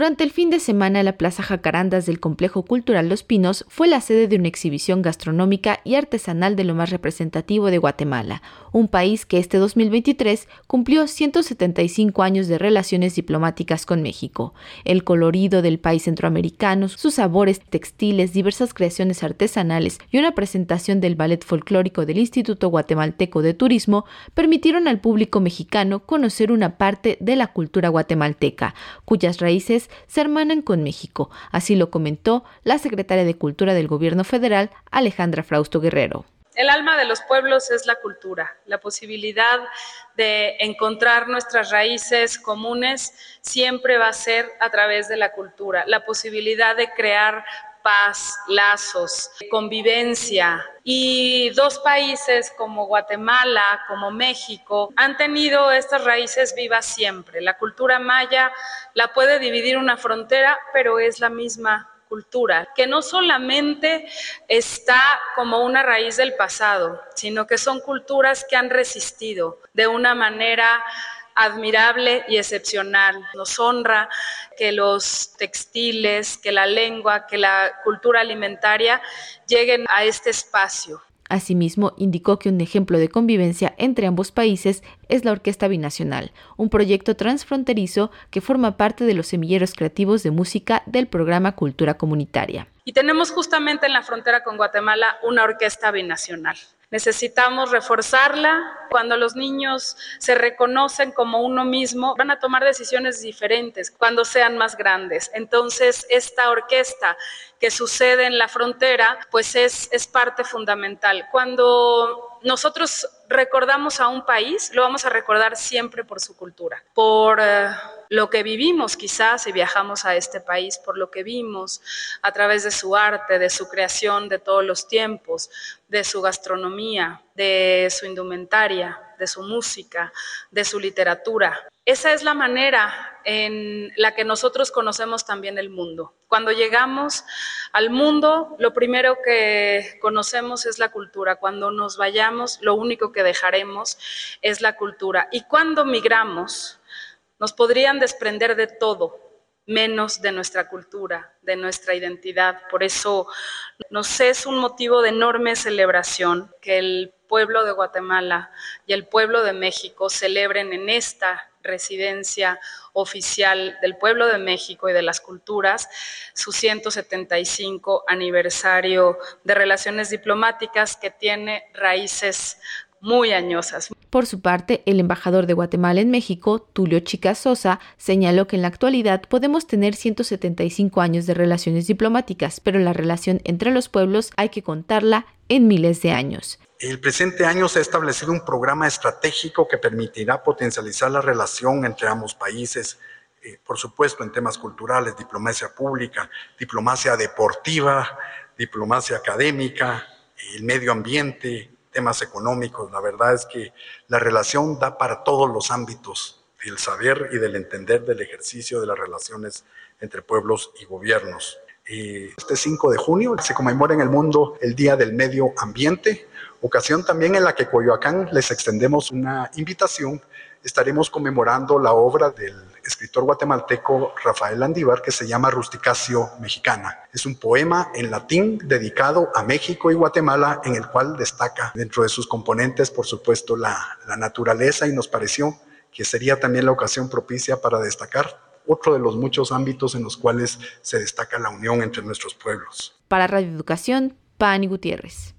Durante el fin de semana, la Plaza Jacarandas del Complejo Cultural Los Pinos fue la sede de una exhibición gastronómica y artesanal de lo más representativo de Guatemala, un país que este 2023 cumplió 175 años de relaciones diplomáticas con México. El colorido del país centroamericano, sus sabores textiles, diversas creaciones artesanales y una presentación del ballet folclórico del Instituto Guatemalteco de Turismo permitieron al público mexicano conocer una parte de la cultura guatemalteca, cuyas raíces se hermanan con México. Así lo comentó la secretaria de Cultura del Gobierno Federal, Alejandra Frausto Guerrero. El alma de los pueblos es la cultura, la posibilidad de encontrar nuestras raíces comunes siempre va a ser a través de la cultura, la posibilidad de crear paz, lazos, convivencia. Y dos países como Guatemala, como México, han tenido estas raíces vivas siempre. La cultura maya la puede dividir una frontera, pero es la misma cultura, que no solamente está como una raíz del pasado, sino que son culturas que han resistido de una manera admirable y excepcional. Nos honra que los textiles, que la lengua, que la cultura alimentaria lleguen a este espacio. Asimismo, indicó que un ejemplo de convivencia entre ambos países es la Orquesta Binacional, un proyecto transfronterizo que forma parte de los semilleros creativos de música del programa Cultura Comunitaria. Y tenemos justamente en la frontera con Guatemala una orquesta binacional. Necesitamos reforzarla. Cuando los niños se reconocen como uno mismo, van a tomar decisiones diferentes cuando sean más grandes. Entonces, esta orquesta que sucede en la frontera, pues es, es parte fundamental. Cuando nosotros recordamos a un país, lo vamos a recordar siempre por su cultura, por eh, lo que vivimos quizás si viajamos a este país, por lo que vimos a través de su arte, de su creación de todos los tiempos, de su gastronomía, de su indumentaria, de su música, de su literatura. Esa es la manera en la que nosotros conocemos también el mundo. Cuando llegamos al mundo, lo primero que conocemos es la cultura. Cuando nos vayamos, lo único que dejaremos es la cultura. Y cuando migramos, nos podrían desprender de todo, menos de nuestra cultura, de nuestra identidad. Por eso nos es un motivo de enorme celebración que el pueblo de Guatemala y el pueblo de México celebren en esta residencia oficial del pueblo de México y de las culturas su 175 aniversario de relaciones diplomáticas que tiene raíces muy añosas. Por su parte, el embajador de Guatemala en México, Tulio Chica Sosa, señaló que en la actualidad podemos tener 175 años de relaciones diplomáticas, pero la relación entre los pueblos hay que contarla en miles de años. El presente año se ha establecido un programa estratégico que permitirá potencializar la relación entre ambos países, eh, por supuesto en temas culturales, diplomacia pública, diplomacia deportiva, diplomacia académica, el medio ambiente, temas económicos. La verdad es que la relación da para todos los ámbitos del saber y del entender del ejercicio de las relaciones entre pueblos y gobiernos. Este 5 de junio se conmemora en el mundo el Día del Medio Ambiente, ocasión también en la que Coyoacán les extendemos una invitación. Estaremos conmemorando la obra del escritor guatemalteco Rafael Andívar que se llama Rusticacio Mexicana. Es un poema en latín dedicado a México y Guatemala en el cual destaca dentro de sus componentes, por supuesto, la, la naturaleza y nos pareció que sería también la ocasión propicia para destacar otro de los muchos ámbitos en los cuales se destaca la unión entre nuestros pueblos. Para Radio Educación, Pani Gutiérrez.